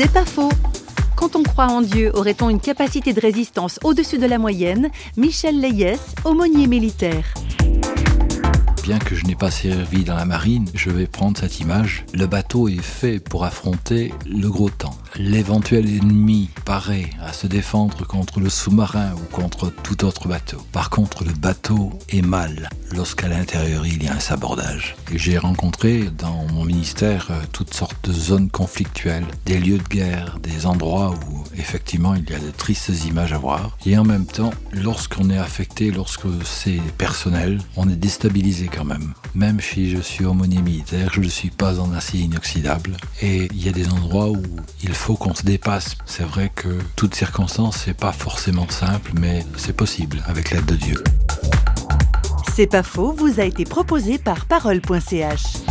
C'est pas faux. Quand on croit en Dieu, aurait-on une capacité de résistance au-dessus de la moyenne? Michel Leyès, aumônier militaire que je n'ai pas servi dans la marine, je vais prendre cette image. Le bateau est fait pour affronter le gros temps. L'éventuel ennemi paraît à se défendre contre le sous-marin ou contre tout autre bateau. Par contre, le bateau est mal lorsqu'à l'intérieur il y a un sabordage. J'ai rencontré dans mon ministère euh, toutes sortes de zones conflictuelles, des lieux de guerre, des endroits où effectivement il y a de tristes images à voir. Et en même temps, lorsqu'on est affecté, lorsque c'est personnel, on est déstabilisé quand même. Même si je suis aumônier militaire, je ne suis pas en acier inoxydable. Et il y a des endroits où il faut qu'on se dépasse. C'est vrai que toute circonstance, c'est pas forcément simple, mais c'est possible avec l'aide de Dieu. C'est pas faux, vous a été proposé par parole.ch.